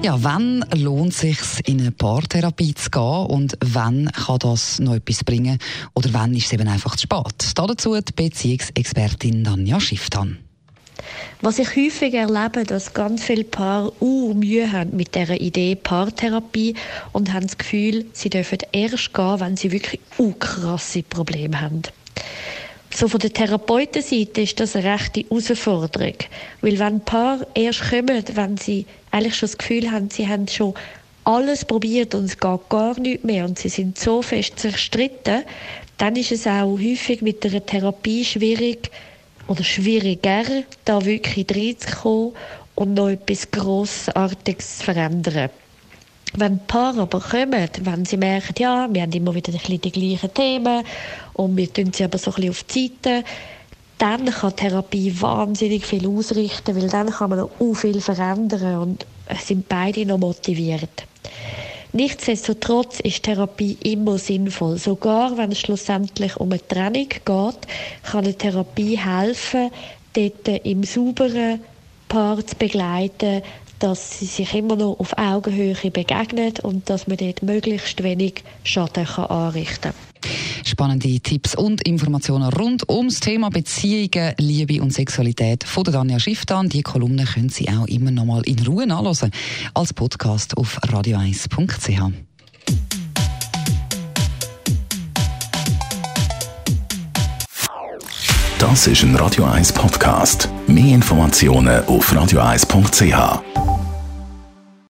Ja, wann lohnt es sich in eine Paartherapie zu gehen und wann kann das noch etwas bringen oder wann ist es eben einfach zu spät? Dazu die Beziehungsexpertin Danja Schifftan. Was ich häufig erlebe, dass ganz viele Paare uh, Mühe haben mit der Idee Paartherapie und haben das Gefühl, sie dürfen erst gehen, wenn sie wirklich uh, krasse Probleme haben. So von der Therapeutenseite ist das eine rechte Herausforderung. Weil wenn ein Paar erst kommen, wenn sie eigentlich schon das Gefühl haben, sie haben schon alles probiert und es geht gar nicht mehr und sie sind so fest zerstritten, dann ist es auch häufig mit der Therapie schwierig oder schwieriger, da wirklich reinzukommen und noch etwas Grossartiges zu verändern. Wenn Paare aber kommen, wenn sie merken, ja, wir haben immer wieder die gleichen Themen und wir tun sie aber so ein bisschen auf die Seite, dann kann Therapie wahnsinnig viel ausrichten, weil dann kann man noch viel verändern und sind beide noch motiviert. Nichtsdestotrotz ist Therapie immer sinnvoll. Sogar wenn es schlussendlich um eine Trennung geht, kann eine Therapie helfen, dort im sauberen Paar zu begleiten, dass sie sich immer noch auf Augenhöhe begegnen und dass man dort möglichst wenig Schaden kann anrichten kann. Spannende Tipps und Informationen rund ums Thema Beziehungen, Liebe und Sexualität von der Danja Schifftan. Die Kolumne können Sie auch immer noch mal in Ruhe nachlesen als Podcast auf radio1.ch. Das ist ein Radio 1 Podcast. Mehr Informationen auf radio1.ch.